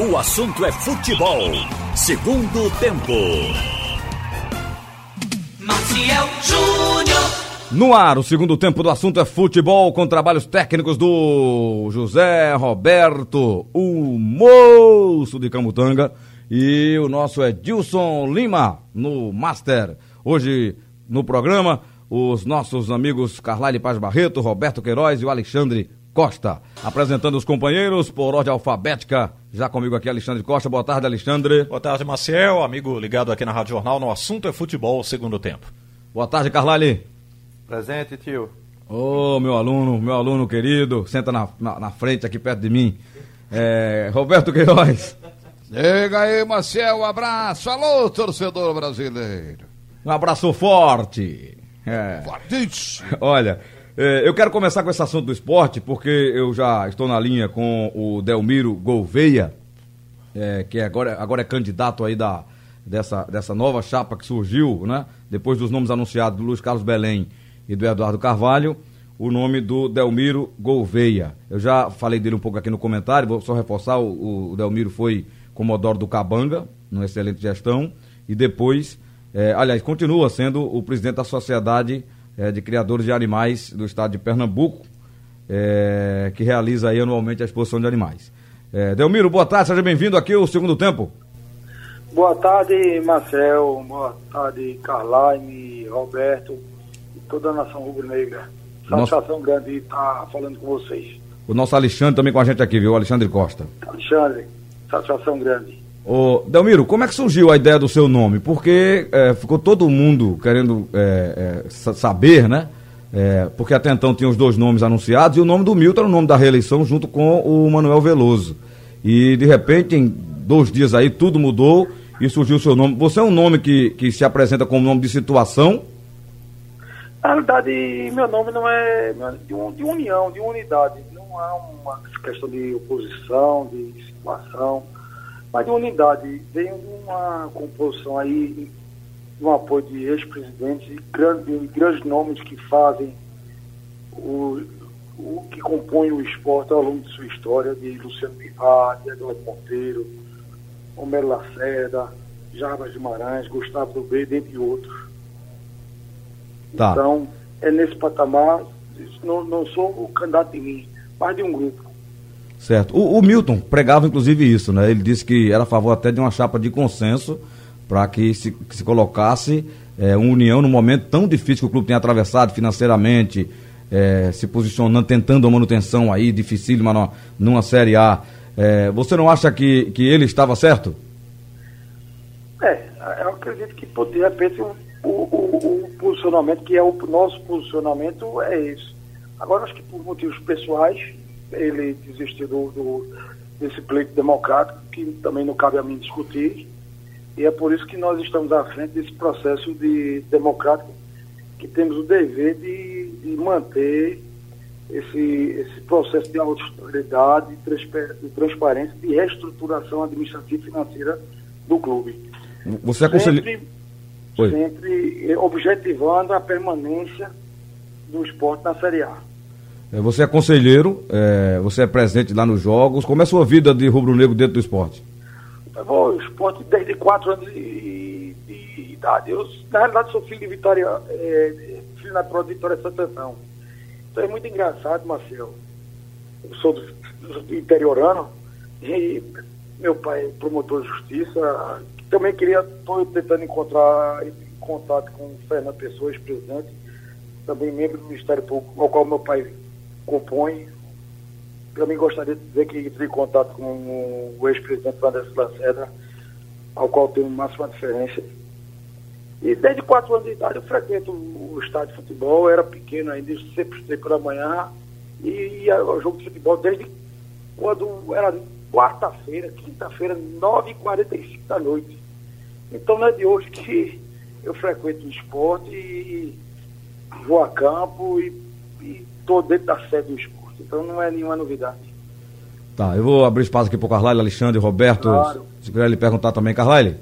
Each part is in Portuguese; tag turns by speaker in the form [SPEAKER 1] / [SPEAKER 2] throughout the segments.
[SPEAKER 1] O assunto é futebol. Segundo tempo.
[SPEAKER 2] Maciel Júnior.
[SPEAKER 3] No ar, o segundo tempo do assunto é futebol, com trabalhos técnicos do José Roberto, o moço de Camutanga, e o nosso Edilson Lima, no Master. Hoje, no programa, os nossos amigos Carlyle Paz Barreto, Roberto Queiroz e o Alexandre Costa. Apresentando os companheiros por ordem alfabética. Já comigo aqui, Alexandre Costa. Boa tarde, Alexandre.
[SPEAKER 4] Boa tarde, Maciel, amigo ligado aqui na Rádio Jornal. No assunto é futebol, segundo tempo.
[SPEAKER 3] Boa tarde, Carlyle.
[SPEAKER 5] Presente, tio.
[SPEAKER 3] Ô, oh, meu aluno, meu aluno querido, senta na, na, na frente aqui perto de mim. É, Roberto Queiroz.
[SPEAKER 6] Chega aí, Marcel, um abraço. Alô, torcedor brasileiro.
[SPEAKER 3] Um abraço forte.
[SPEAKER 6] É. Fortíssimo.
[SPEAKER 3] Olha, eu quero começar com esse assunto do esporte, porque eu já estou na linha com o Delmiro Gouveia, é, que agora, agora é candidato aí da, dessa, dessa nova chapa que surgiu, né? Depois dos nomes anunciados do Luiz Carlos Belém e do Eduardo Carvalho, o nome do Delmiro Gouveia. Eu já falei dele um pouco aqui no comentário, vou só reforçar, o, o Delmiro foi comodoro do Cabanga, numa excelente gestão, e depois, é, aliás, continua sendo o presidente da Sociedade é, de Criadores de Animais do estado de Pernambuco, é, que realiza aí anualmente a exposição de animais. É, Delmiro, boa tarde, seja bem-vindo aqui ao segundo tempo.
[SPEAKER 7] Boa tarde, Marcel, boa tarde, Carlaine, Roberto e toda a nação rubro-negra. Satisfação grande estar falando com vocês.
[SPEAKER 3] O nosso Alexandre também com a gente aqui, viu? Alexandre Costa.
[SPEAKER 7] Alexandre, satisfação grande.
[SPEAKER 3] Ô, Delmiro, como é que surgiu a ideia do seu nome? Porque é, ficou todo mundo querendo é, é, saber, né? É, porque até então tinha os dois nomes anunciados e o nome do Milton era o nome da reeleição junto com o Manuel Veloso. E de repente, em dois dias aí, tudo mudou e surgiu o seu nome. Você é um nome que, que se apresenta como nome de situação?
[SPEAKER 7] Na verdade, meu nome não é de, um, de união, de unidade. Não há uma questão de oposição, de situação, mas de unidade. Vem uma composição aí, um apoio de ex-presidentes e grandes, grandes nomes que fazem o, o que compõe o esporte ao longo de sua história, de Luciano Bivar, de Eduardo Monteiro, Homero Lacerda, Jarbas Guimarães, Gustavo do B, dentre outros.
[SPEAKER 3] Tá.
[SPEAKER 7] Então, é nesse patamar, não, não sou o candidato de mim, mas de um grupo.
[SPEAKER 3] Certo. O, o, Milton pregava inclusive isso, né? Ele disse que era a favor até de uma chapa de consenso para que se, que se colocasse é, uma união no momento tão difícil que o clube tem atravessado financeiramente, é, se posicionando, tentando a manutenção aí, dificílima numa, numa Série A. É, você não acha que, que ele estava certo?
[SPEAKER 7] É, eu acredito que de repente o, o, o, o posicionamento, que é o nosso posicionamento, é esse. Agora acho que por motivos pessoais ele desistiu do, do, desse pleito democrático, que também não cabe a mim discutir. E é por isso que nós estamos à frente desse processo de democrático, que temos o dever de, de manter esse, esse processo de austeridade, de transparência, de reestruturação administrativa e financeira do clube.
[SPEAKER 3] Você aconselha...
[SPEAKER 7] Sempre, sempre objetivando a permanência do esporte na Série A.
[SPEAKER 3] É, você é conselheiro, é, você é presente lá nos jogos. Como é a sua vida de rubro-negro dentro do esporte?
[SPEAKER 7] Vou esporte desde 4 anos de, de, idade. Eu, na realidade, sou filho de Vitória, é, filho natural de Vitória Santana. Então é muito engraçado, Marcelo. Eu sou do, do interiorano e meu pai é promotor de justiça. Também queria, estou tentando encontrar em contato com o Fernando Pessoa, ex-presidente, também membro do Ministério Público, ao qual meu pai compõe. Também gostaria de dizer que entrei em contato com o ex-presidente Anderson Lacerda, ao qual tenho máxima diferença. E desde quatro anos de idade eu frequento o estádio de futebol, era pequeno ainda, sempre estudei pela manhã e ia ao jogo de futebol desde quando era quarta-feira, quinta-feira, 9h45 da noite. Então não é de hoje que eu frequento o esporte e vou a campo e estou dentro da sede do esporte. Então não é nenhuma novidade.
[SPEAKER 3] Tá, eu vou abrir espaço aqui para o Carlyle, Alexandre, Roberto. Claro. Se quiser lhe perguntar também, Carlyle.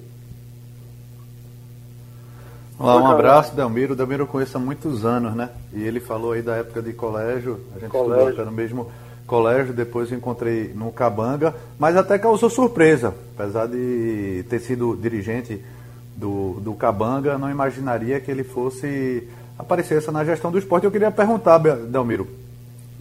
[SPEAKER 5] Olá, um abraço, Delmiro. Delmiro eu conheço há muitos anos, né? E ele falou aí da época de colégio, a gente colégio. estudou no mesmo, colégio, depois encontrei no Cabanga, mas até causou surpresa. Apesar de ter sido dirigente do, do Cabanga, não imaginaria que ele fosse aparecer essa na gestão do esporte. Eu queria perguntar, Delmiro,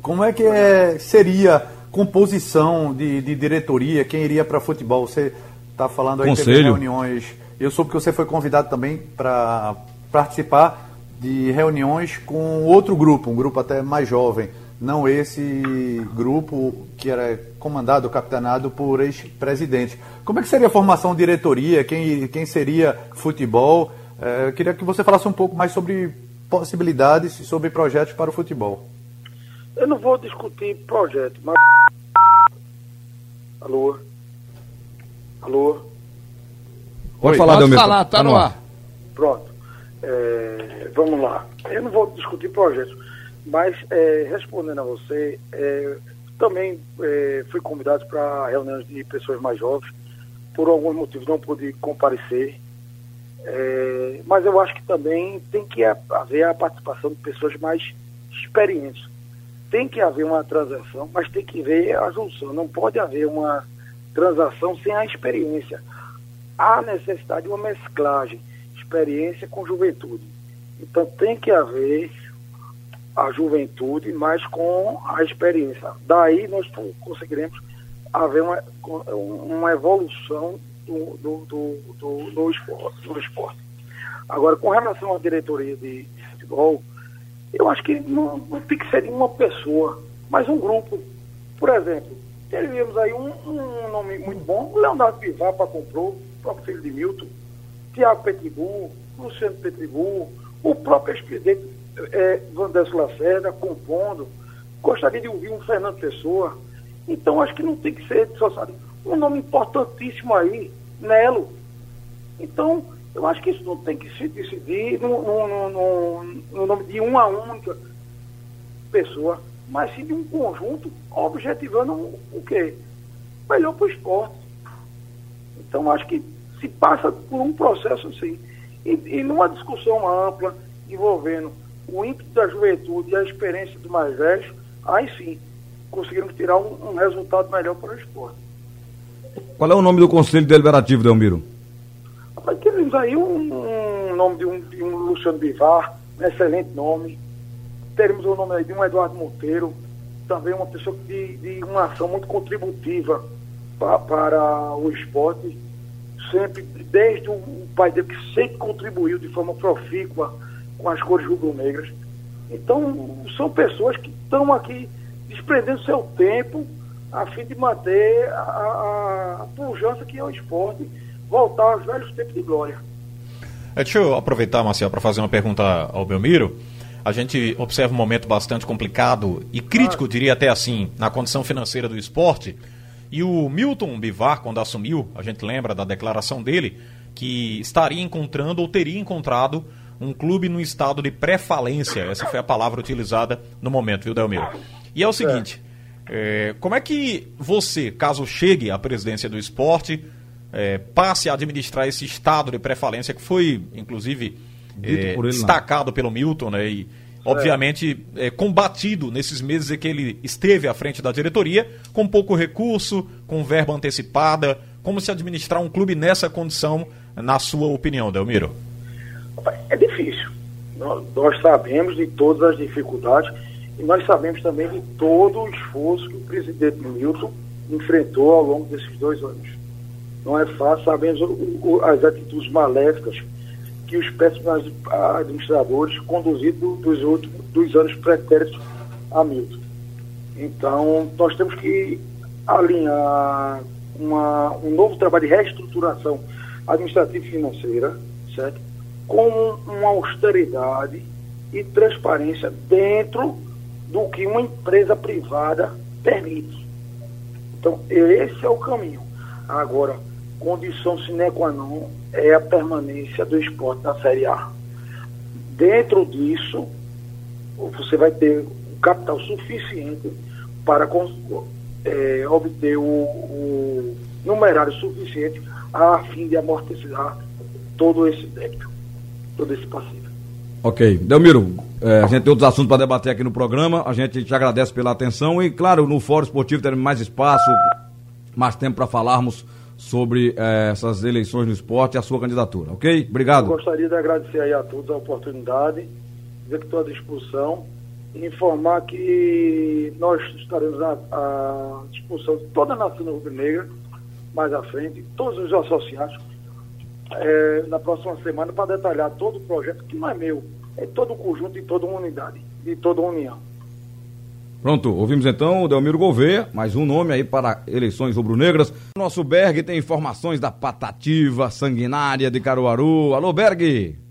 [SPEAKER 5] como é que é, seria composição de, de diretoria, quem iria para futebol? Você está falando aí de reuniões. Eu soube que você foi convidado também para participar de reuniões com outro grupo, um grupo até mais jovem, não esse grupo que era comandado, capitaneado por ex-presidentes. Como é que seria a formação de diretoria? Quem, quem seria futebol? É, eu queria que você falasse um pouco mais sobre possibilidades, sobre projetos para o futebol.
[SPEAKER 7] Eu não vou discutir projeto, mas. Alô? Alô?
[SPEAKER 3] Pode falar,
[SPEAKER 6] Pode falar, tá no ar.
[SPEAKER 7] Pronto. É, vamos lá. Eu não vou discutir projetos, mas é, respondendo a você, é, também é, fui convidado para reuniões de pessoas mais jovens. Por alguns motivos não pude comparecer. É, mas eu acho que também tem que haver a participação de pessoas mais experientes. Tem que haver uma transação, mas tem que haver a junção. Não pode haver uma transação sem a experiência. Há necessidade de uma mesclagem, experiência com juventude. Então tem que haver a juventude, mas com a experiência. Daí nós conseguiremos haver uma, uma evolução do, do, do, do, esporte, do esporte. Agora, com relação à diretoria de, de futebol, eu acho que não, não tem que ser uma pessoa, mas um grupo. Por exemplo, teríamos aí um, um nome muito bom, Leonardo Pivapa comprou, o próprio filho de Milton, Tiago Petibu, Luciano Petibu, o próprio ex-presidente é, Vanderson Lacerda compondo. Gostaria de ouvir um Fernando Pessoa. Então, acho que não tem que ser só sabe, um nome importantíssimo aí, Nelo. Então, eu acho que isso não tem que se decidir no, no, no, no nome de uma única pessoa, mas sim de um conjunto objetivando o, quê? Melhor para o esporte. Então, acho que se passa por um processo assim. E, e numa discussão ampla, envolvendo o ímpeto da juventude e a experiência do mais velho, aí sim, conseguiremos tirar um, um resultado melhor para o esporte.
[SPEAKER 3] Qual é o nome do Conselho Deliberativo, Delmiro?
[SPEAKER 7] Rapaz, temos aí um, um nome de um, de um Luciano Bivar, um excelente nome. Teremos o nome aí de um Eduardo Monteiro, também uma pessoa de, de uma ação muito contributiva pa, para o esporte. Sempre, desde o pai dele, que sempre contribuiu de forma profícua com as cores rubro-negras. Então, são pessoas que estão aqui desprendendo seu tempo a fim de manter a, a, pujança que é o esporte, voltar aos velhos tempos de glória.
[SPEAKER 4] É, deixa eu aproveitar, Marcelo, para fazer uma pergunta ao Belmiro. A gente observa um momento bastante complicado e crítico, diria até assim, na condição financeira do esporte. E o Milton Bivar, quando assumiu, a gente lembra da declaração dele, que estaria encontrando ou teria encontrado um clube no estado de pré-falência. Essa foi a palavra utilizada no momento, viu, Delmiro? E é o seguinte: é, como é que você, caso chegue à presidência do esporte, é, passe a administrar esse estado de pré-falência que foi, inclusive, é, destacado pelo Milton, né? E, obviamente, é, combatido nesses meses em que ele esteve à frente da diretoria, com pouco recurso, com verba antecipada. Como se administrar um clube nessa condição, na sua opinião, Delmiro?
[SPEAKER 7] É difícil. Nós sabemos de todas as dificuldades e nós sabemos também de todo o esforço que o presidente Milton enfrentou ao longo desses dois anos. Não é fácil, sabemos as atitudes maléficas que os péssimos administradores conduzidos dos, últimos, dos anos pretéritos a Milton. Então, nós temos que alinhar uma, um novo trabalho de reestruturação administrativa e financeira, certo? com uma austeridade e transparência dentro do que uma empresa privada permite. Então, esse é o caminho. Agora, condição sine qua non é a permanência do esporte na Série A. Dentro disso, você vai ter um capital suficiente para é, obter o, o numerário suficiente a fim de amortizar todo esse débito todo esse passivo.
[SPEAKER 3] Ok. Delmiro, é, a gente tem outros assuntos para debater aqui no programa. A gente te agradece pela atenção e, claro, no Fórum Esportivo teremos mais espaço, mais tempo para falarmos sobre é, essas eleições no esporte e a sua candidatura, ok? Obrigado.
[SPEAKER 7] Eu gostaria de agradecer aí a todos a oportunidade, dizer que estou à disposição e informar que nós estaremos à, à disposição de toda a nação rubro-negra, mais à frente, todos os associados, é, na próxima semana para detalhar todo o projeto, que não é meu, é todo o conjunto de toda uma unidade, de toda uma união.
[SPEAKER 3] Pronto, ouvimos então o Delmiro Gouveia, mais um nome aí para eleições rubro-negras. Nosso Berg tem informações da patativa sanguinária de Caruaru. Alô, Berg!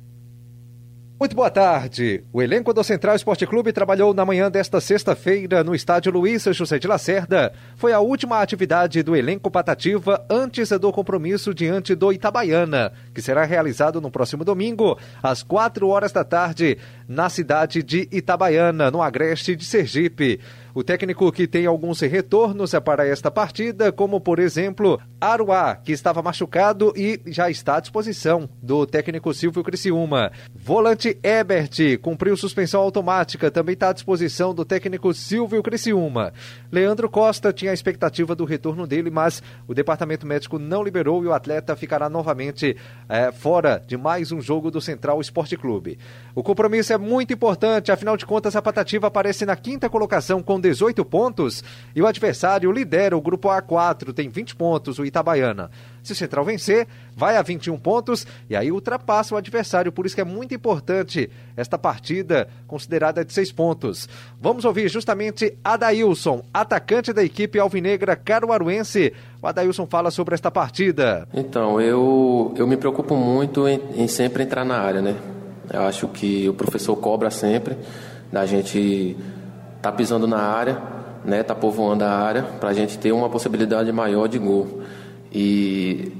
[SPEAKER 8] Muito boa tarde. O elenco do Central Esporte Clube trabalhou na manhã desta sexta-feira no estádio Luiz José de Lacerda. Foi a última atividade do elenco Patativa antes do compromisso diante do Itabaiana, que será realizado no próximo domingo, às quatro horas da tarde, na cidade de Itabaiana, no agreste de Sergipe. O técnico que tem alguns retornos para esta partida, como por exemplo Aruá, que estava machucado e já está à disposição do técnico Silvio Criciúma. Volante Ebert cumpriu suspensão automática, também está à disposição do técnico Silvio Criciúma. Leandro Costa tinha a expectativa do retorno dele, mas o departamento médico não liberou e o atleta ficará novamente é, fora de mais um jogo do Central Esporte Clube. O compromisso é muito importante, afinal de contas a Patativa aparece na quinta colocação com 18 pontos e o adversário lidera o grupo A4, tem 20 pontos, o Itabaiana. Se o Central vencer, vai a 21 pontos e aí ultrapassa o adversário, por isso que é muito importante esta partida considerada de 6 pontos. Vamos ouvir justamente Adailson, atacante da equipe alvinegra caruaruense. O Adailson fala sobre esta partida.
[SPEAKER 9] Então, eu, eu me preocupo muito em, em sempre entrar na área, né? Eu acho que o professor cobra sempre da gente tá pisando na área, né, tá povoando a área para a gente ter uma possibilidade maior de gol. E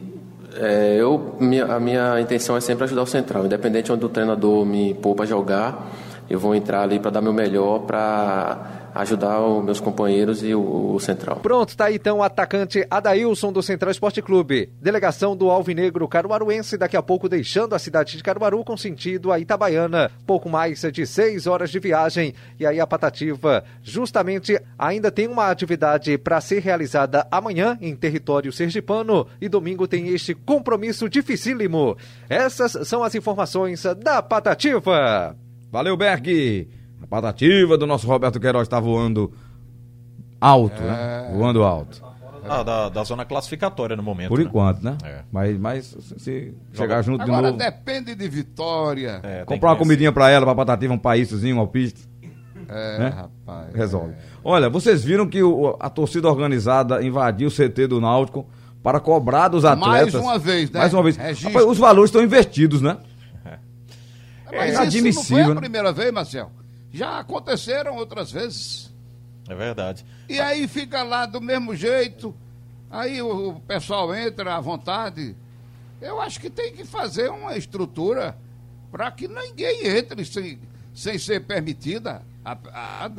[SPEAKER 9] é, eu, minha, a minha intenção é sempre ajudar o central, independente onde o treinador me poupa jogar, eu vou entrar ali para dar meu melhor para ajudar os meus companheiros e o, o, Central.
[SPEAKER 8] Pronto, tá aí então o atacante Adailson do Central Esporte Clube. Delegação do Alvinegro Caruaruense daqui a pouco deixando a cidade de Caruaru com sentido a Itabaiana. Pouco mais de seis horas de viagem. E aí a Patativa justamente ainda tem uma atividade para ser realizada amanhã em território sergipano e domingo tem este compromisso dificílimo. Essas são as informações da Patativa.
[SPEAKER 3] Valeu, Berg! A patativa do nosso Roberto Queiroz está voando alto, né? é... né? Voando alto.
[SPEAKER 4] Ah, da, da, zona classificatória no momento.
[SPEAKER 3] Por né? enquanto, né? É. Mas, mas se chegar junto
[SPEAKER 6] Agora
[SPEAKER 3] de novo.
[SPEAKER 6] depende de vitória.
[SPEAKER 3] É, comprar uma comidinha para ela, pra patativa, um paíszinho, um alpiste.
[SPEAKER 6] É, né? rapaz.
[SPEAKER 3] Resolve. É. Olha, vocês viram que o, a torcida organizada invadiu o CT do Náutico para cobrar dos atletas.
[SPEAKER 6] Mais uma vez, né?
[SPEAKER 3] Mais uma vez. Rapaz, os valores estão invertidos, né? É.
[SPEAKER 6] Mas é admissível. Isso não foi a né? primeira vez, Marcel. Já aconteceram outras vezes.
[SPEAKER 4] É verdade.
[SPEAKER 6] E aí fica lá do mesmo jeito, aí o, pessoal entra à vontade. Eu acho que tem que fazer uma estrutura para que ninguém entre sem, sem ser permitida a, a...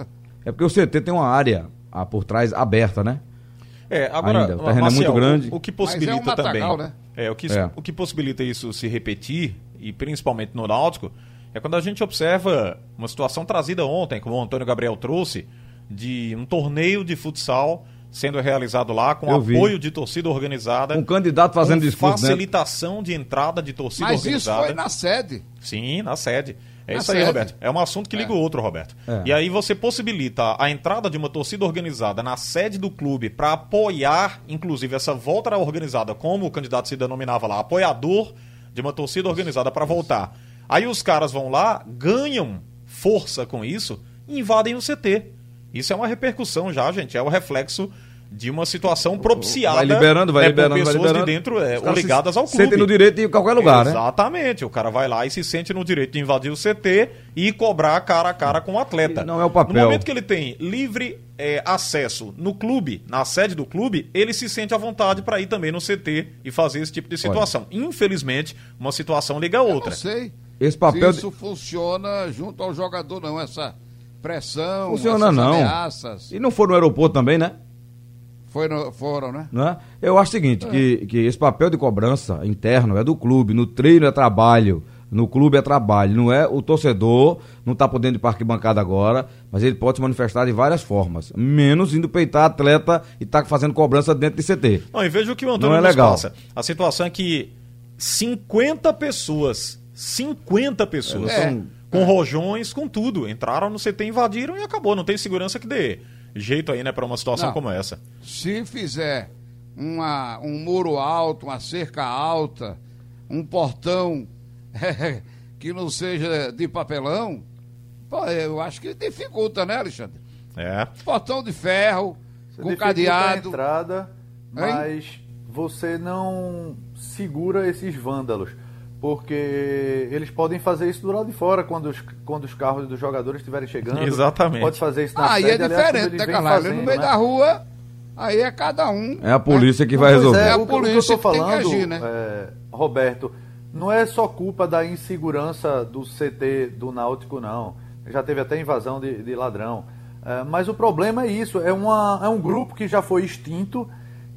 [SPEAKER 3] É porque o CT tem uma área a, por trás aberta, né?
[SPEAKER 4] É, agora, Ainda. o terreno Marcel, é muito grande. O, o que possibilita é um
[SPEAKER 6] matagal,
[SPEAKER 4] também.
[SPEAKER 6] Né?
[SPEAKER 4] É, o que, é. o que possibilita isso se repetir, e principalmente no Náutico, é quando a gente observa uma situação trazida ontem, como o Antônio Gabriel trouxe, de um torneio de futsal sendo realizado lá com Eu apoio vi. de torcida organizada.
[SPEAKER 3] Um candidato fazendo discurso.
[SPEAKER 4] Facilitação de entrada de torcida
[SPEAKER 6] Mas
[SPEAKER 4] organizada.
[SPEAKER 6] Mas isso foi na sede.
[SPEAKER 4] Sim, na sede. É na isso sede. aí, Roberto. É um assunto que liga é. o outro, Roberto. É. E aí você possibilita a entrada de uma torcida organizada na sede do clube para apoiar, inclusive, essa volta organizada, como o candidato se denominava lá, apoiador de uma torcida organizada para voltar. Aí os caras vão lá, ganham força com isso e invadem o CT. Isso é uma repercussão já, gente. É o reflexo de uma situação propiciada
[SPEAKER 3] vai liberando, vai
[SPEAKER 4] né,
[SPEAKER 3] liberando,
[SPEAKER 4] por pessoas
[SPEAKER 3] vai liberando.
[SPEAKER 4] de dentro é, ou ligadas ao clube.
[SPEAKER 3] Sentem no direito de ir em qualquer lugar,
[SPEAKER 4] Exatamente. né? Exatamente. O cara vai lá e se sente no direito de invadir o CT e cobrar cara a cara com o atleta.
[SPEAKER 3] Não é o papel.
[SPEAKER 4] No momento que ele tem livre é, acesso no clube, na sede do clube, ele se sente à vontade para ir também no CT e fazer esse tipo de situação. Olha. Infelizmente, uma situação liga a outra. Eu
[SPEAKER 6] não sei.
[SPEAKER 3] Esse papel
[SPEAKER 6] Se isso de... funciona junto ao jogador, não, essa pressão,
[SPEAKER 3] funciona
[SPEAKER 6] essas
[SPEAKER 3] não.
[SPEAKER 6] ameaças.
[SPEAKER 3] E não foram no aeroporto também, né?
[SPEAKER 6] Foi no, foram, né?
[SPEAKER 3] Não é? Eu acho o seguinte, é. que, que esse papel de cobrança interno é do clube, no treino é trabalho, no clube é trabalho, não é o torcedor, não está podendo ir para arquibancada agora, mas ele pode se manifestar de várias formas, menos indo peitar atleta e estar tá fazendo cobrança dentro de CT.
[SPEAKER 4] Não, e veja o que o Antônio
[SPEAKER 3] não é legal.
[SPEAKER 4] passa. A situação é que 50 pessoas, 50 pessoas,
[SPEAKER 6] É.
[SPEAKER 4] com- com rojões, com tudo, entraram no CT, invadiram e acabou. Não tem segurança que dê jeito aí, né, para uma situação
[SPEAKER 6] Não.
[SPEAKER 4] como essa.
[SPEAKER 6] Se fizer uma, um muro alto, uma cerca alta, um portão que não seja de papelão, pô, eu acho que dificulta, né, Alexandre?
[SPEAKER 4] É.
[SPEAKER 6] Portão de ferro,
[SPEAKER 5] Você
[SPEAKER 6] com
[SPEAKER 5] dificulta a
[SPEAKER 6] cadeado.
[SPEAKER 5] entrada, mas você não segura esses vândalos. Porque eles podem fazer isso do lado de fora, quando os, quando os carros dos jogadores estiverem chegando.
[SPEAKER 4] Exatamente.
[SPEAKER 5] Pode fazer isso na
[SPEAKER 6] Aí é
[SPEAKER 5] sede, aliás, como
[SPEAKER 6] diferente,
[SPEAKER 5] eles
[SPEAKER 6] né,
[SPEAKER 5] vêm
[SPEAKER 6] Carlalho?
[SPEAKER 5] fazendo,
[SPEAKER 6] No meio
[SPEAKER 5] né?
[SPEAKER 6] da rua, aí é cada um.
[SPEAKER 3] É a polícia que vai
[SPEAKER 5] pois
[SPEAKER 3] resolver.
[SPEAKER 5] É,
[SPEAKER 6] É a
[SPEAKER 5] o, que- o que eu
[SPEAKER 6] polícia
[SPEAKER 5] estou
[SPEAKER 6] que tem que
[SPEAKER 5] falando,
[SPEAKER 6] agir, né?
[SPEAKER 5] é, Roberto, não é só culpa da insegurança do CT do Náutico, não. Já teve até invasão de, de ladrão. É, mas o problema é isso, é, uma, é um grupo que já foi extinto,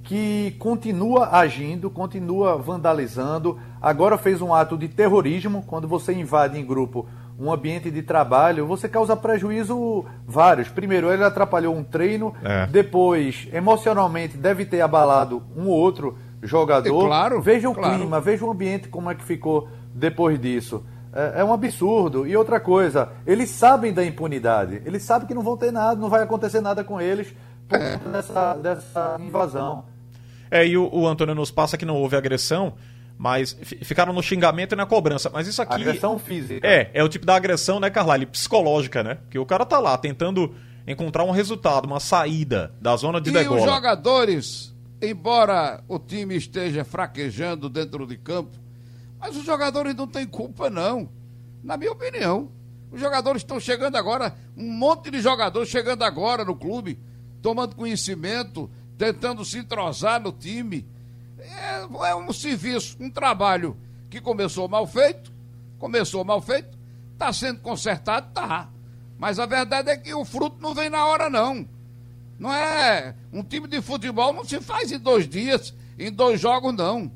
[SPEAKER 5] que continua agindo, continua vandalizando. Agora fez um ato de terrorismo, quando você invade em grupo um ambiente de trabalho, você causa prejuízo vários. Primeiro, ele atrapalhou um treino,
[SPEAKER 4] É.
[SPEAKER 5] depois, emocionalmente, deve ter abalado um ou outro jogador.
[SPEAKER 6] É claro,
[SPEAKER 5] Veja o
[SPEAKER 6] claro.
[SPEAKER 5] clima, veja o ambiente como é que ficou depois disso. É, é um absurdo. E outra coisa, eles sabem da impunidade. Eles sabem que não vão ter nada, não vai acontecer nada com eles por conta dessa, dessa invasão.
[SPEAKER 4] É, e o, o Antônio nos passa que não houve agressão, mas fi- ficaram no xingamento e na cobrança. Mas isso aqui.
[SPEAKER 5] Agressão física.
[SPEAKER 4] É, é o tipo da agressão, né, Carlyle? Psicológica, né? Que o cara tá lá tentando encontrar um resultado, uma saída da zona de
[SPEAKER 6] E os
[SPEAKER 4] degola.
[SPEAKER 6] jogadores, embora o time esteja fraquejando dentro de campo, mas os jogadores não têm culpa, não. Na minha opinião. Os jogadores estão chegando agora, um monte de jogadores chegando agora no clube, tomando conhecimento, tentando se entrosar no time. É, é um serviço, um trabalho que começou mal feito, começou mal feito, está sendo consertado, tá. Mas a verdade é que o fruto não vem na hora, não. Não é. Um time de futebol não se faz em dois dias, em dois jogos, não.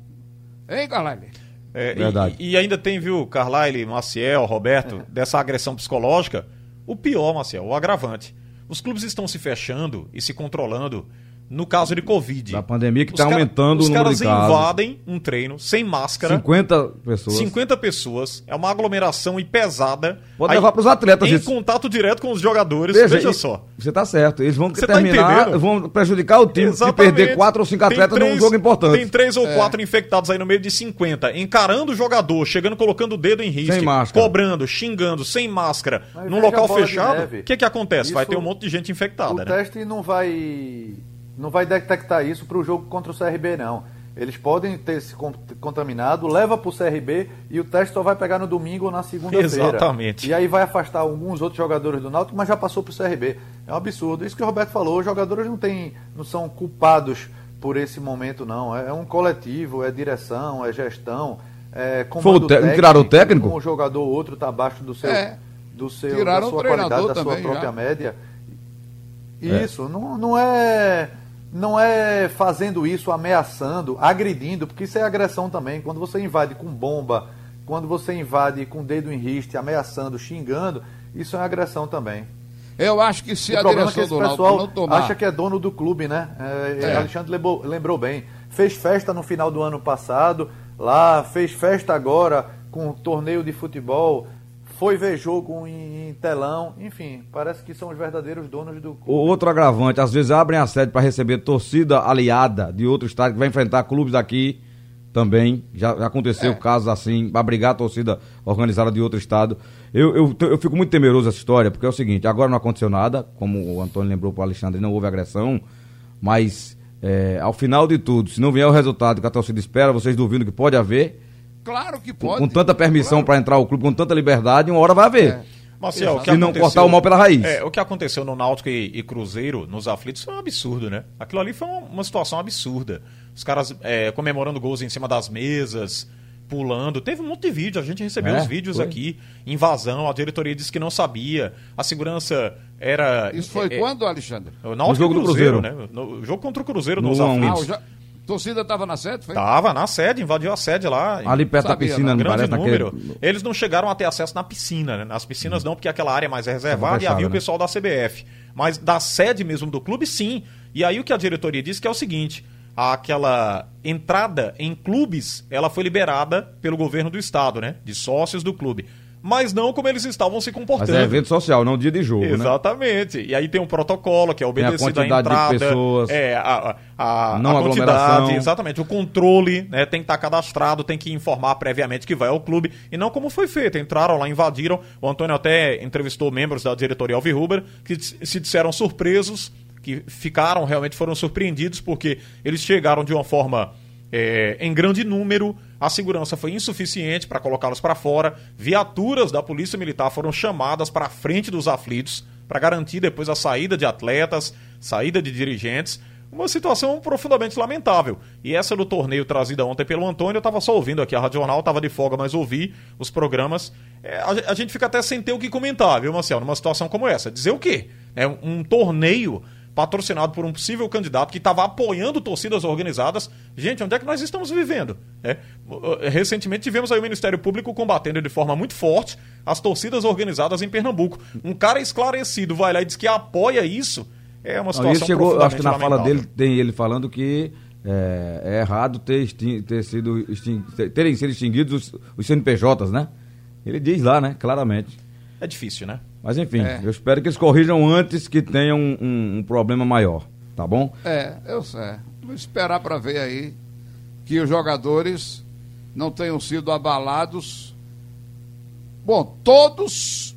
[SPEAKER 6] Hein, Carlalho?
[SPEAKER 4] É, e-
[SPEAKER 3] Verdade.
[SPEAKER 4] E, e ainda tem, viu, Carlyle, Maciel, Roberto, dessa agressão psicológica. O pior, Maciel, o agravante. Os clubes estão se fechando e se controlando no caso de Covid.
[SPEAKER 3] Da pandemia que
[SPEAKER 4] Os
[SPEAKER 3] tá
[SPEAKER 4] cara-
[SPEAKER 3] aumentando o
[SPEAKER 4] Os
[SPEAKER 3] número
[SPEAKER 4] caras
[SPEAKER 3] de casos.
[SPEAKER 4] invadem um treino sem máscara.
[SPEAKER 3] 50 pessoas.
[SPEAKER 4] 50 pessoas, é uma aglomeração e pesada.
[SPEAKER 3] Pode levar pros atletas
[SPEAKER 4] Em
[SPEAKER 3] isso.
[SPEAKER 4] contato direto com os jogadores, veja,
[SPEAKER 3] e-
[SPEAKER 4] só.
[SPEAKER 3] Você tá certo. Eles vão
[SPEAKER 4] Você tá
[SPEAKER 3] terminar,
[SPEAKER 4] entendendo?
[SPEAKER 3] vão prejudicar o time se perder quatro ou cinco
[SPEAKER 4] Tem
[SPEAKER 3] atletas num
[SPEAKER 4] três-
[SPEAKER 3] jogo importante.
[SPEAKER 4] Tem três ou quatro infectados aí no meio de 50, encarando o jogador, chegando, colocando o dedo em risco,
[SPEAKER 3] Sem máscara.
[SPEAKER 4] cobrando, xingando, sem máscara,
[SPEAKER 5] Mas
[SPEAKER 4] num
[SPEAKER 5] veja
[SPEAKER 4] local
[SPEAKER 5] de
[SPEAKER 4] fechado. O que que acontece? Vai
[SPEAKER 5] Isso-
[SPEAKER 4] ter um monte de gente infectada,
[SPEAKER 5] o
[SPEAKER 4] né?
[SPEAKER 5] teste não vai não vai detectar isso para o jogo contra o CRB não. Eles podem ter se con- contaminado, leva para o CRB e o teste só vai pegar no domingo ou na segunda-feira.
[SPEAKER 4] Exatamente.
[SPEAKER 5] E aí vai afastar alguns outros jogadores do Náutico, mas já passou para o CRB. É um absurdo. Isso que o Roberto falou, os jogadores não têm, não são culpados por esse momento não. É um coletivo, é direção, é gestão, é
[SPEAKER 3] Foi o técnico, tiraram o técnico?
[SPEAKER 5] Um jogador ou outro está abaixo do seu,
[SPEAKER 6] É.
[SPEAKER 5] do seu
[SPEAKER 6] Tiraram
[SPEAKER 5] da
[SPEAKER 6] o
[SPEAKER 5] sua
[SPEAKER 6] treinador
[SPEAKER 5] qualidade, da sua
[SPEAKER 6] também,
[SPEAKER 5] própria
[SPEAKER 6] já.
[SPEAKER 5] média.
[SPEAKER 3] É.
[SPEAKER 5] Isso, não, não é não é fazendo isso, ameaçando, agredindo, porque isso é agressão também. Quando você invade com bomba, quando você invade com dedo em riste, ameaçando, xingando, isso é agressão também.
[SPEAKER 6] Eu acho que se
[SPEAKER 5] o
[SPEAKER 6] a
[SPEAKER 5] problema é que esse pessoal
[SPEAKER 6] não tomar.
[SPEAKER 5] acha que é dono do clube, né? É,
[SPEAKER 6] É.
[SPEAKER 5] Alexandre lembrou, lembrou bem. Fez festa no final do ano passado, lá, fez festa agora com o torneio de futebol, foi ver jogo em, telão, enfim, parece que são os verdadeiros donos do
[SPEAKER 3] O outro agravante, às vezes abrem a sede para receber torcida aliada de outro estado que vai enfrentar clubes daqui também. Já, já aconteceu
[SPEAKER 6] É.
[SPEAKER 3] casos assim, para brigar a torcida organizada de outro estado. Eu, eu, eu fico muito temeroso dessa história, porque é o seguinte: agora não aconteceu nada, como o Antônio lembrou para o Alexandre, não houve agressão, mas é, ao final de tudo, se não vier o resultado que a torcida espera, vocês duvidam que pode haver,
[SPEAKER 6] Claro que pode.
[SPEAKER 3] com tanta permissão
[SPEAKER 6] Claro.
[SPEAKER 3] para entrar o clube, com tanta liberdade, uma hora vai haver.
[SPEAKER 6] É.
[SPEAKER 4] Marcel, o que
[SPEAKER 3] não
[SPEAKER 4] aconteceu-
[SPEAKER 3] cortar o mal pela raiz.
[SPEAKER 4] É, o que aconteceu no Náutico e, e Cruzeiro, nos aflitos, foi um absurdo, né? Aquilo ali foi uma, uma situação absurda. Os caras é, comemorando gols em cima das mesas, pulando. Teve um monte de vídeo, a gente recebeu
[SPEAKER 3] É,
[SPEAKER 4] os vídeos
[SPEAKER 3] foi.
[SPEAKER 4] aqui. Invasão, a diretoria disse que não sabia. A segurança era.
[SPEAKER 6] Isso foi
[SPEAKER 4] é,
[SPEAKER 6] quando, Alexandre?
[SPEAKER 4] O Náutico
[SPEAKER 3] No jogo
[SPEAKER 4] e
[SPEAKER 3] do
[SPEAKER 4] Cruzeiro,
[SPEAKER 3] Cruzeiro.
[SPEAKER 4] né? No jogo contra o Cruzeiro
[SPEAKER 3] No
[SPEAKER 4] nos.
[SPEAKER 6] Ah,
[SPEAKER 4] aflitos.
[SPEAKER 6] jo- Torcida estava na sede? Foi?
[SPEAKER 4] Tava na sede, invadiu a sede lá.
[SPEAKER 3] Ali perto
[SPEAKER 6] Sabia,
[SPEAKER 3] da piscina,
[SPEAKER 6] não.
[SPEAKER 3] não
[SPEAKER 4] grande
[SPEAKER 3] parece
[SPEAKER 4] número.
[SPEAKER 3] naquele...
[SPEAKER 4] Eles não chegaram a ter acesso na piscina, né? Nas piscinas não, porque aquela área é mais reservada e havia o
[SPEAKER 3] né?
[SPEAKER 4] pessoal da CBF. Mas da sede mesmo do clube, sim. E aí o que a diretoria disse que é o seguinte: aquela entrada em clubes, ela foi liberada pelo governo do estado, né? De sócios do clube. Mas não como eles estavam se
[SPEAKER 3] Mas
[SPEAKER 4] comportando.
[SPEAKER 3] é evento social, não dia de jogo, né?
[SPEAKER 4] Exatamente. E aí tem um protocolo que é obedecido à
[SPEAKER 3] quantidade de
[SPEAKER 4] entrada.
[SPEAKER 3] pessoas.
[SPEAKER 4] É, a, a, a,
[SPEAKER 3] Não
[SPEAKER 4] a quantidade, exatamente. O controle, né? Tem que estar cadastrado, tem que informar previamente que vai ao clube. E não como foi feito. Entraram lá, invadiram. O Antônio até entrevistou membros da diretoria Alvirrubra que se disseram surpresos, que ficaram, realmente foram surpreendidos, porque eles chegaram de uma forma é, em grande número, a segurança foi insuficiente para colocá-los para fora, viaturas da Polícia Militar foram chamadas para a frente dos aflitos para garantir depois a saída de atletas, saída de dirigentes. Uma situação profundamente lamentável. E essa do torneio trazida ontem pelo Antônio, eu estava só ouvindo aqui a Rádio Jornal, estava de folga, mas ouvi os programas. É, a, a gente fica até sem ter o que comentar, viu, Marcel? Numa situação como essa. Dizer o quê? É um, um torneio patrocinado por um possível candidato que estava apoiando torcidas organizadas. Gente, onde é que nós estamos vivendo? É, uh, recentemente tivemos aí o Ministério Público combatendo de forma muito forte as torcidas organizadas em Pernambuco. Um cara esclarecido vai lá e diz que apoia isso. É uma
[SPEAKER 3] Não,
[SPEAKER 4] situação
[SPEAKER 3] e ele chegou, acho que na fala dele tem ele falando que é, é errado ter, ter sido terem sido extinguidos os, os CNPJs, né? Ele diz lá, né? Claramente.
[SPEAKER 4] É difícil, né?
[SPEAKER 3] Mas enfim,
[SPEAKER 6] É.
[SPEAKER 3] eu espero que eles corrijam antes que tenham um, um- um problema maior, tá bom?
[SPEAKER 6] É, eu sei. Vou esperar para ver aí que os jogadores não tenham sido abalados. Bom, todos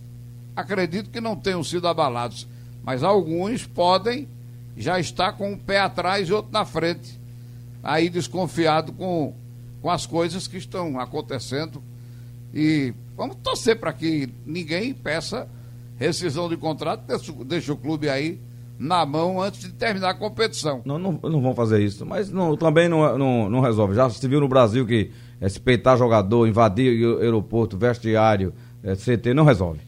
[SPEAKER 6] acredito que não tenham sido abalados, mas alguns podem já estar com um pé atrás e outro na frente, aí desconfiado com, com as coisas que estão acontecendo. E vamos torcer para que ninguém peça rescisão de contrato, deixa, o- deixa o clube aí na mão antes de terminar a competição.
[SPEAKER 3] Não, não, não vão fazer isso, mas não, também não, não, não resolve. Já se viu no Brasil que é, se peitar jogador, invadir o aeroporto, vestiário, é, CT, não resolve.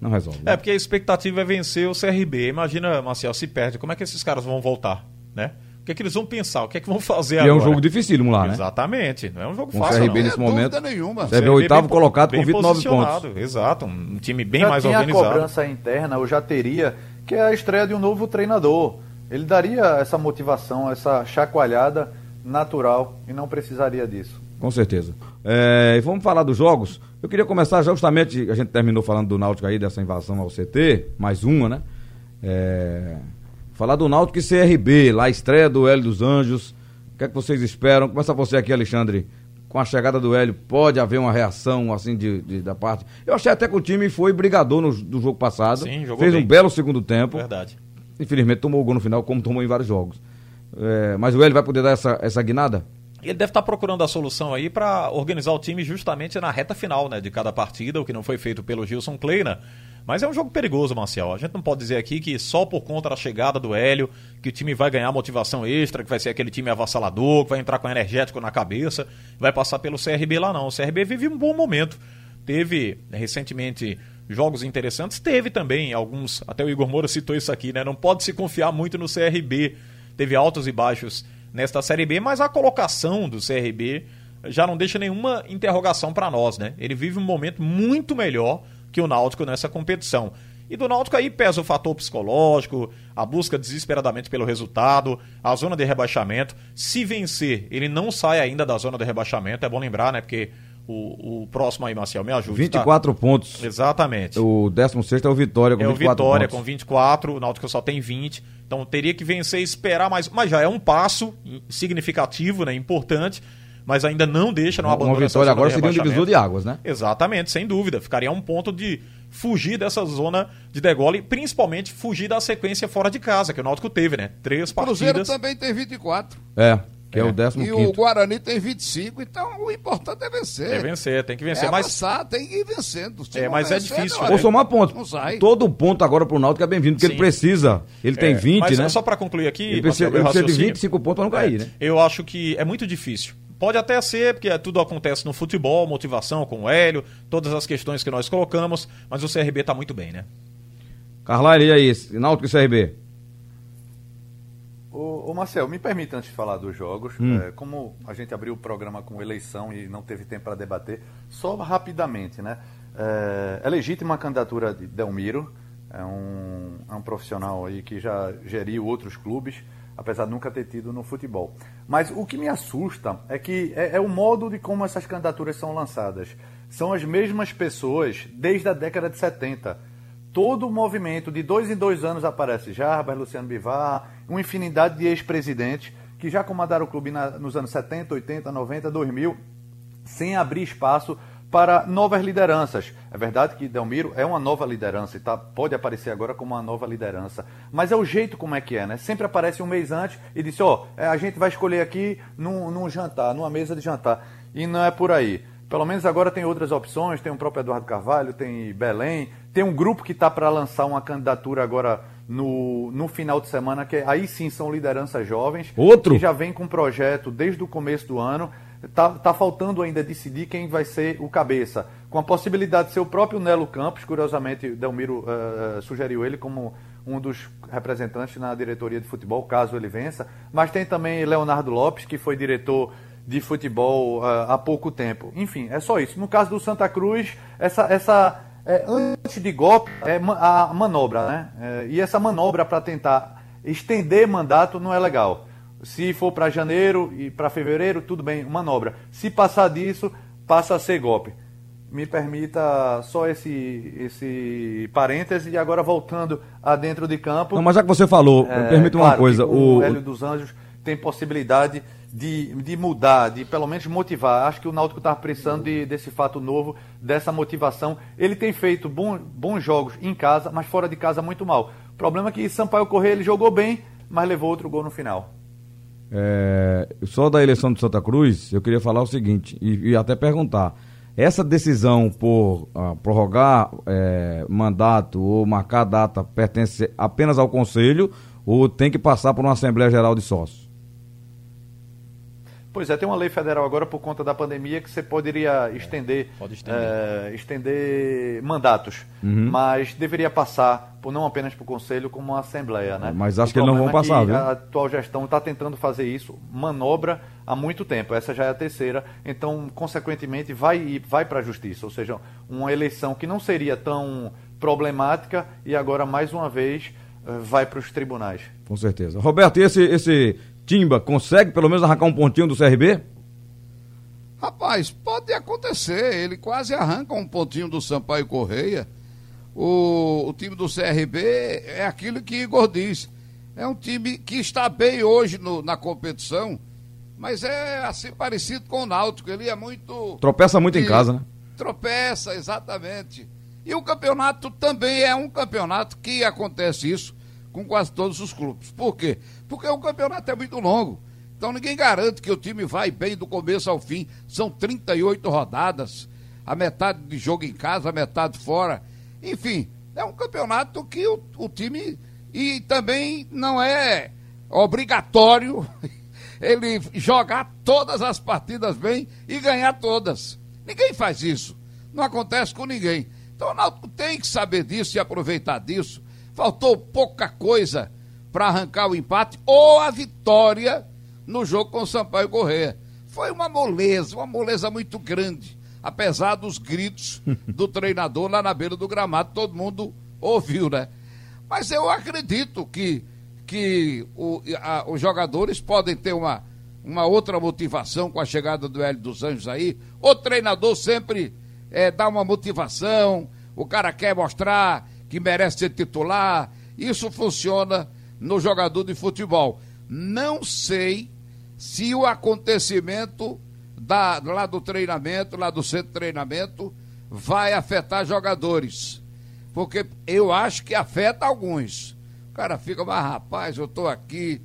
[SPEAKER 3] Não resolve.
[SPEAKER 4] É, porque a expectativa é vencer o CRB. Imagina, Marcel, se perde, como é que esses caras vão voltar, né? O que é que eles vão pensar? O que é que vão fazer
[SPEAKER 3] E
[SPEAKER 4] agora?
[SPEAKER 3] é um jogo dificílimo lá, né?
[SPEAKER 4] Exatamente. Não é um jogo
[SPEAKER 3] Com o
[SPEAKER 4] fácil,
[SPEAKER 3] CRB
[SPEAKER 4] não.
[SPEAKER 3] nesse
[SPEAKER 6] Não é
[SPEAKER 3] momento.
[SPEAKER 6] nenhuma.
[SPEAKER 3] CRB é o oitavo
[SPEAKER 4] bem-
[SPEAKER 3] colocado
[SPEAKER 4] bem
[SPEAKER 3] com 29
[SPEAKER 4] posicionado,
[SPEAKER 3] pontos.
[SPEAKER 4] Exato, um time bem
[SPEAKER 5] já
[SPEAKER 4] mais
[SPEAKER 5] tinha
[SPEAKER 4] organizado.
[SPEAKER 5] a cobrança interna, ou já teria, que é a estreia de um novo treinador. Ele daria essa motivação, essa chacoalhada natural e não precisaria disso.
[SPEAKER 3] Com certeza. É, e vamos falar dos jogos. Eu queria começar justamente, a gente terminou falando do Náutico aí, dessa invasão ao CT, mais uma, né? É, falar do Náutico e CRB, lá a estreia do Hélio dos Anjos. O que é que vocês esperam? Começa você aqui, Alexandre. Com a chegada do Hélio, pode haver uma reação assim de, de- da parte. Eu achei até que o time foi brigador no, do jogo passado.
[SPEAKER 4] Sim, jogou
[SPEAKER 3] fez
[SPEAKER 4] bem.
[SPEAKER 3] um belo segundo tempo.
[SPEAKER 4] Verdade.
[SPEAKER 3] Infelizmente tomou o gol no final, como tomou em vários jogos. É, mas o Hélio vai poder dar essa, essa guinada?
[SPEAKER 4] Ele deve estar procurando a solução aí para organizar o time justamente na reta final né, de cada partida, o que não foi feito pelo Gilson Kleina. Mas é um jogo perigoso, Marcial. A gente não pode dizer aqui que só por conta da chegada do Hélio, que o time vai ganhar motivação extra, que vai ser aquele time avassalador, que vai entrar com energético na cabeça, vai passar pelo CRB lá não. O CRB vive um bom momento. Teve né, recentemente jogos interessantes, teve também alguns, até o Igor Moura citou isso aqui, né? Não pode se confiar muito no CRB. Teve altos e baixos nesta Série B, mas a colocação do CRB já não deixa nenhuma interrogação para nós, né? Ele vive um momento muito melhor que o Náutico nessa competição. E do Náutico aí pesa o fator psicológico, a busca desesperadamente pelo resultado, a zona de rebaixamento. Se vencer, ele não sai ainda da zona de rebaixamento, é bom lembrar, né? Porque o, o próximo aí, Marcel, me ajude. tá?
[SPEAKER 3] 24 pontos.
[SPEAKER 4] Exatamente.
[SPEAKER 3] O 16 é o Vitória com
[SPEAKER 4] É o
[SPEAKER 3] 24
[SPEAKER 4] Vitória
[SPEAKER 3] pontos.
[SPEAKER 4] com 24, o Náutico só tem 20. Então teria que vencer e esperar mais. Mas já é um passo significativo, né? Importante. Mas ainda não deixa, não
[SPEAKER 3] Uma
[SPEAKER 4] abandona essa
[SPEAKER 3] vitória agora seria um divisor de águas, né?
[SPEAKER 4] Exatamente, sem dúvida. Ficaria um ponto de fugir dessa zona de degole, principalmente fugir da sequência fora de casa, que o Náutico teve, né? Três
[SPEAKER 6] O Cruzeiro
[SPEAKER 4] partidas.
[SPEAKER 6] também tem 24.
[SPEAKER 3] É, que é, o
[SPEAKER 6] E
[SPEAKER 3] 15
[SPEAKER 6] o Guarani tem 25, então o importante é vencer.
[SPEAKER 4] É vencer, tem que vencer.
[SPEAKER 6] É
[SPEAKER 4] mas
[SPEAKER 6] avançar, tem que ir vencendo. Se
[SPEAKER 4] É, mas é
[SPEAKER 6] vencer,
[SPEAKER 4] difícil,
[SPEAKER 6] não
[SPEAKER 4] né?
[SPEAKER 3] Ou somar pontos.
[SPEAKER 6] Não sai.
[SPEAKER 3] Todo ponto agora pro Náutico é bem-vindo, porque
[SPEAKER 4] Sim.
[SPEAKER 3] ele precisa. Ele tem
[SPEAKER 4] É,
[SPEAKER 3] 20,
[SPEAKER 4] mas
[SPEAKER 3] né?
[SPEAKER 4] Só para concluir aqui,
[SPEAKER 3] Ele precisa, ele precisa de
[SPEAKER 4] raciocínio.
[SPEAKER 3] 25 pontos para não cair,
[SPEAKER 4] É,
[SPEAKER 3] né?
[SPEAKER 4] Eu acho que é muito difícil. Pode até ser, porque tudo acontece no futebol, motivação com o Hélio, todas as questões que nós colocamos, mas o CRB tá muito bem, né?
[SPEAKER 3] Carlyle, e aí? Náutico e CRB?
[SPEAKER 5] Ô, ô Marcel, me permita antes de falar dos jogos, é, como a gente abriu o programa com eleição e não teve tempo para debater, só rapidamente, né? É, é legítima a candidatura de Delmiro, é um, é um profissional aí que já geriu outros clubes, apesar de nunca ter tido no futebol. Mas o que me assusta é que é, é o modo de como essas candidaturas são lançadas. São as mesmas pessoas desde a década de 70 todo o movimento de dois em dois anos aparece Jarbas, Luciano Bivar, uma infinidade de ex-presidentes que já comandaram o clube na, nos anos 70, 80, 90, 2000, sem abrir espaço para novas lideranças. É verdade que Delmiro é uma nova liderança e tá, pode aparecer agora como uma nova liderança. Mas é o jeito como é que é, né? Sempre aparece um mês antes e diz, ó, oh, a gente vai escolher aqui num, num jantar, numa mesa de jantar. E não é por aí. Pelo menos agora tem outras opções, tem o próprio Eduardo Carvalho, tem Belém, tem um grupo que está para lançar uma candidatura agora no, no final de semana, que aí sim são lideranças jovens.
[SPEAKER 3] Outro?
[SPEAKER 5] Que já vem com um projeto desde o começo do ano. Tá, tá faltando ainda decidir quem vai ser o cabeça. Com a possibilidade de ser o próprio Nelo Campos, curiosamente, Delmiro uh, sugeriu ele como um dos representantes na diretoria de futebol, caso ele vença. Mas tem também Leonardo Lopes, que foi diretor de futebol uh, há pouco tempo. Enfim, é só isso. No caso do Santa Cruz, essa, essa é, antes de golpe, é a manobra, né? É, e essa manobra para tentar estender mandato não é legal. Se for para janeiro e para fevereiro, tudo bem, manobra. Se passar disso, passa a ser golpe. Me permita só esse, esse parêntese e agora voltando a dentro de campo.
[SPEAKER 3] Não, mas já que você falou, é, permita claro uma coisa.
[SPEAKER 5] O Hélio dos Anjos tem possibilidade de, de mudar, de pelo menos motivar. Acho que o Náutico estava precisando de, desse fato novo, dessa motivação. Ele tem feito bom, bons jogos em casa, mas fora de casa muito mal. O problema é que Sampaio Correia ele jogou bem, mas levou outro gol no final.
[SPEAKER 3] É, só da eleição de Santa Cruz, eu queria falar o seguinte, e, e até perguntar. Essa decisão por uh, prorrogar é, mandato ou marcar data pertence apenas ao Conselho ou tem que passar por uma Assembleia Geral de Sócios?
[SPEAKER 5] Pois é, tem uma lei federal agora por conta da pandemia que você poderia estender,
[SPEAKER 4] é, pode estender.
[SPEAKER 5] É, estender mandatos, uhum. mas deveria passar por não apenas para o Conselho, como uma Assembleia. Né?
[SPEAKER 3] Mas acho o que eles não vão passar, é viu?
[SPEAKER 5] A atual gestão está tentando fazer isso, manobra há muito tempo. Essa já é a terceira, então, consequentemente, vai, vai para a Justiça. Ou seja, uma eleição que não seria tão problemática e agora, mais uma vez, eh, vai para os tribunais.
[SPEAKER 3] Com certeza. Roberto, e esse, esse Timba consegue pelo menos arrancar um pontinho do CRB?
[SPEAKER 6] Rapaz, pode acontecer. Ele quase arranca um pontinho do Sampaio Correia. O, o time do CRB é aquilo que Igor diz. É um time que está bem hoje no, na competição, mas é assim parecido com o Náutico. Ele é muito.
[SPEAKER 3] Tropeça muito em casa, né?
[SPEAKER 6] Tropeça, exatamente. E o campeonato também é um campeonato que acontece isso com quase todos os clubes. Por quê? Porque o campeonato é muito longo. Então ninguém garante que o time vai bem do começo ao fim. São 38 rodadas, a metade de jogo em casa, a metade fora. Enfim, é um campeonato que o, o time. E também não é obrigatório ele jogar todas as partidas bem e ganhar todas. Ninguém faz isso. Não acontece com ninguém. Então o Náutico tem que saber disso e aproveitar disso Faltou pouca coisa para arrancar o empate ou a vitória no jogo com o Sampaio Correia. Foi uma moleza, uma moleza muito grande. Apesar dos gritos do treinador lá na beira do gramado, todo mundo ouviu, né? Mas eu acredito que, que o, a, os jogadores podem ter uma, uma outra motivação com a chegada do Hélio dos Anjos aí. O treinador sempre é, dá uma motivação, o cara quer mostrar que merece ser titular. Isso funciona no jogador de futebol. Não sei se o acontecimento da, lá do treinamento, lá do centro de treinamento, vai afetar jogadores. Porque eu acho que afeta alguns. O cara fica, mas rapaz, eu estou aqui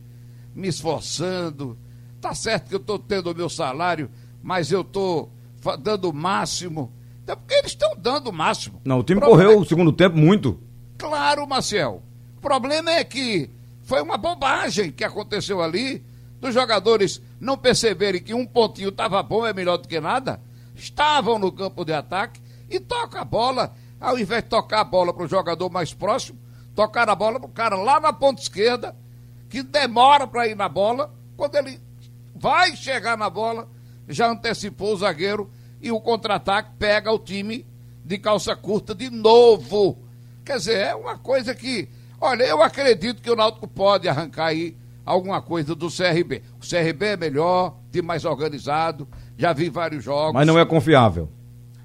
[SPEAKER 6] me esforçando. Tá certo que eu estou tendo o meu salário, mas eu estou dando o máximo. Até porque eles estão dando o máximo.
[SPEAKER 3] Não, o time correu o segundo tempo muito.
[SPEAKER 6] Claro, Marcel. O problema é que foi uma bobagem que aconteceu ali, dos jogadores não perceberem que um pontinho estava bom, é melhor do que nada. Estavam no campo de ataque e toca a bola. Ao invés de tocar a bola para o jogador mais próximo, tocar a bola para o cara lá na ponta esquerda, que demora para ir na bola, quando ele vai chegar na bola, já antecipou o zagueiro e o contra-ataque pega o time de calça curta de novo. Quer dizer, é uma coisa que. Olha, eu acredito que o Náutico pode arrancar aí alguma coisa do CRB. O CRB é melhor, time mais organizado, já vi vários jogos.
[SPEAKER 3] Mas não é confiável.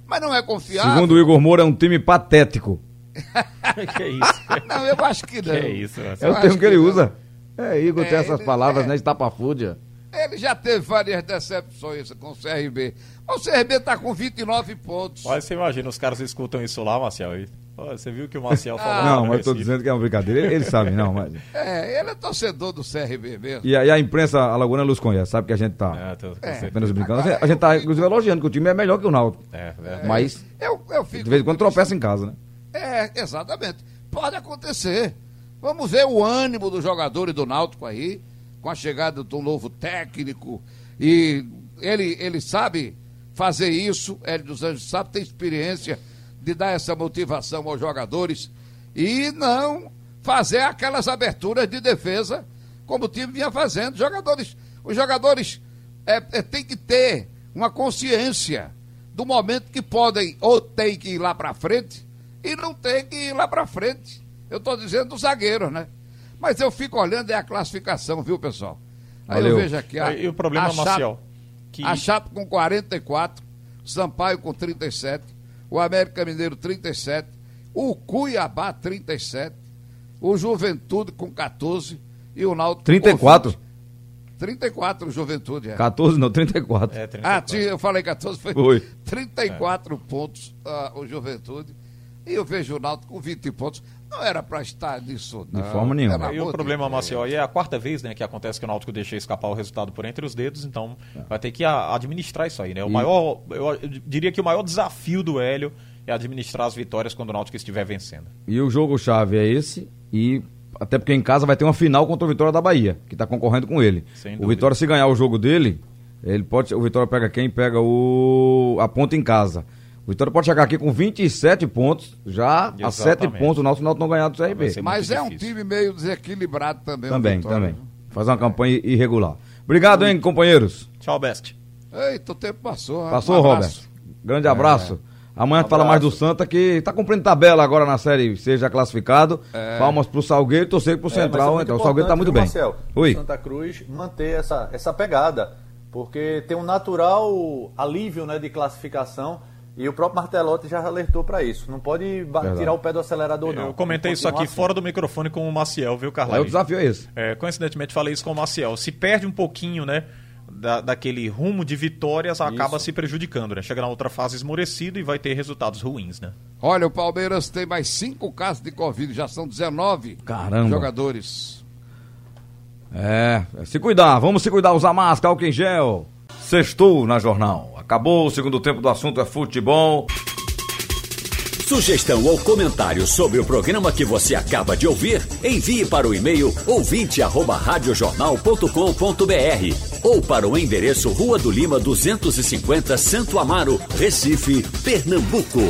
[SPEAKER 6] Mas não é confiável.
[SPEAKER 3] Segundo o Igor Moura, é um time patético.
[SPEAKER 4] que isso?
[SPEAKER 6] Não, eu acho que não.
[SPEAKER 4] Que isso,
[SPEAKER 3] É
[SPEAKER 4] Marcelo?
[SPEAKER 3] o termo que ele
[SPEAKER 6] que não.
[SPEAKER 3] usa. É, Igor tem
[SPEAKER 6] É,
[SPEAKER 3] essas
[SPEAKER 6] ele-
[SPEAKER 3] palavras,
[SPEAKER 6] é.
[SPEAKER 3] né? Estapafúdia.
[SPEAKER 6] Ele já teve várias decepções com o CRB. Mas o CRB está com 29 pontos.
[SPEAKER 4] Olha, você imagina, os caras escutam isso lá, Marcel. E, você viu o que o Marcel falou? lá
[SPEAKER 3] não, mas eu tô
[SPEAKER 4] Recife?
[SPEAKER 3] dizendo que é uma brincadeira. Ele, ele sabe, não, mas.
[SPEAKER 6] É, ele é torcedor do CRB mesmo.
[SPEAKER 3] E a, e a imprensa alagoana nos conhece, sabe que a gente tá
[SPEAKER 4] É, tô- com
[SPEAKER 6] É.
[SPEAKER 3] apenas brincando. A gente tá, inclusive, elogiando que o time é melhor que o Náutico.
[SPEAKER 4] É, verdade.
[SPEAKER 3] Mas,
[SPEAKER 6] Eu, eu fico
[SPEAKER 3] de vez em quando, tropeça em casa, né?
[SPEAKER 6] É, exatamente. Pode acontecer. Vamos ver o ânimo dos jogadores do Náutico aí, com a chegada do novo técnico. E ele, ele sabe fazer isso, Hélio dos Anjos sabe, tem experiência de dar essa motivação aos jogadores e não fazer aquelas aberturas de defesa como o time vinha fazendo. Jogadores, os jogadores é, é, têm que ter uma consciência do momento que podem ou tem que ir lá para frente e não tem que ir lá para frente. Eu estou dizendo dos zagueiros, né? Mas eu fico olhando é a classificação, viu, pessoal? Aí
[SPEAKER 3] Valeu.
[SPEAKER 6] eu vejo aqui a,
[SPEAKER 4] E o problema,
[SPEAKER 6] a Chape-
[SPEAKER 4] Marcel, que
[SPEAKER 6] a Chape com 44, Sampaio com 37, o América Mineiro 37, o Cuiabá 37, o Juventude com 14 e o Náutico com
[SPEAKER 3] 34?
[SPEAKER 6] 20. 34 o Juventude, é.
[SPEAKER 3] 14, não, 34.
[SPEAKER 4] É,
[SPEAKER 6] Ah,
[SPEAKER 4] 34.
[SPEAKER 6] tinha- eu falei 14, foi,
[SPEAKER 3] Foi.
[SPEAKER 6] 34 pontos ah, o Juventude. E eu vejo o Náutico com 20 pontos. Não era para estar nisso,
[SPEAKER 3] De
[SPEAKER 6] não.
[SPEAKER 3] forma nenhuma.
[SPEAKER 4] E o
[SPEAKER 6] de
[SPEAKER 4] problema, aí é a quarta vez né, que acontece que o Náutico deixa escapar o resultado por entre os dedos, então vai ter que administrar isso aí, né? O
[SPEAKER 3] E-
[SPEAKER 4] maior, eu, diria que o maior desafio do Hélio é administrar as vitórias quando o Náutico estiver vencendo.
[SPEAKER 3] E o jogo-chave é esse. E até porque em casa vai ter uma final contra o Vitória da Bahia, que está concorrendo com ele.
[SPEAKER 4] Sem
[SPEAKER 3] o. Vitória, se ganhar o jogo dele, ele pode. O Vitória pega quem? Pega o. a ponta em casa. O Vitória pode chegar aqui com 27 pontos, já a 7
[SPEAKER 4] Exatamente.
[SPEAKER 3] pontos o nosso Náutico não ganhar do CRB.
[SPEAKER 6] Mas é um
[SPEAKER 4] difícil.
[SPEAKER 6] time meio desequilibrado também.
[SPEAKER 3] Também, também.
[SPEAKER 6] viu?
[SPEAKER 3] Faz uma campanha irregular. Obrigado, hein, companheiros.
[SPEAKER 4] Tchau, Best.
[SPEAKER 6] Eita, o tempo passou.
[SPEAKER 3] Passou,
[SPEAKER 6] Um
[SPEAKER 3] Robert.
[SPEAKER 6] abraço.
[SPEAKER 3] Grande abraço. Amanhã a gente fala mais do Santa, que tá cumprindo tabela agora na série, seja classificado. Palmas pro Salgueiro e torcer pro
[SPEAKER 5] É, é
[SPEAKER 3] Central.
[SPEAKER 5] muito
[SPEAKER 3] então, o Salgueiro tá muito bem.
[SPEAKER 5] importante, viu, Marcel,
[SPEAKER 3] Oi.
[SPEAKER 5] o Santa Cruz manter essa, essa pegada, porque tem um natural alívio né, de classificação e o próprio Martelotti já alertou para isso. Não pode
[SPEAKER 3] Verdade.
[SPEAKER 5] tirar o pé do acelerador, não.
[SPEAKER 4] Eu comentei isso aqui
[SPEAKER 5] continuar
[SPEAKER 4] fora do microfone com o Maciel, viu, Carla?
[SPEAKER 3] Aí o desafio é esse.
[SPEAKER 4] É, coincidentemente falei isso com o Maciel. Se perde um pouquinho, né? Da, daquele rumo de vitórias, acaba se prejudicando, né? Chega na outra fase esmorecido e vai ter resultados ruins, né?
[SPEAKER 6] Olha, o Palmeiras tem mais cinco casos de Covid, já são 19
[SPEAKER 3] Caramba.
[SPEAKER 6] jogadores.
[SPEAKER 3] É, se cuidar, vamos se cuidar, usar máscara, álcool em gel. Sextou na jornal. Acabou o segundo tempo do assunto é futebol.
[SPEAKER 1] Sugestão ou comentário sobre o programa que você acaba de ouvir, envie para o e-mail ouvinte@radiojornal.com.br ou para o endereço Rua do Lima 250, Santo Amaro, Recife, Pernambuco.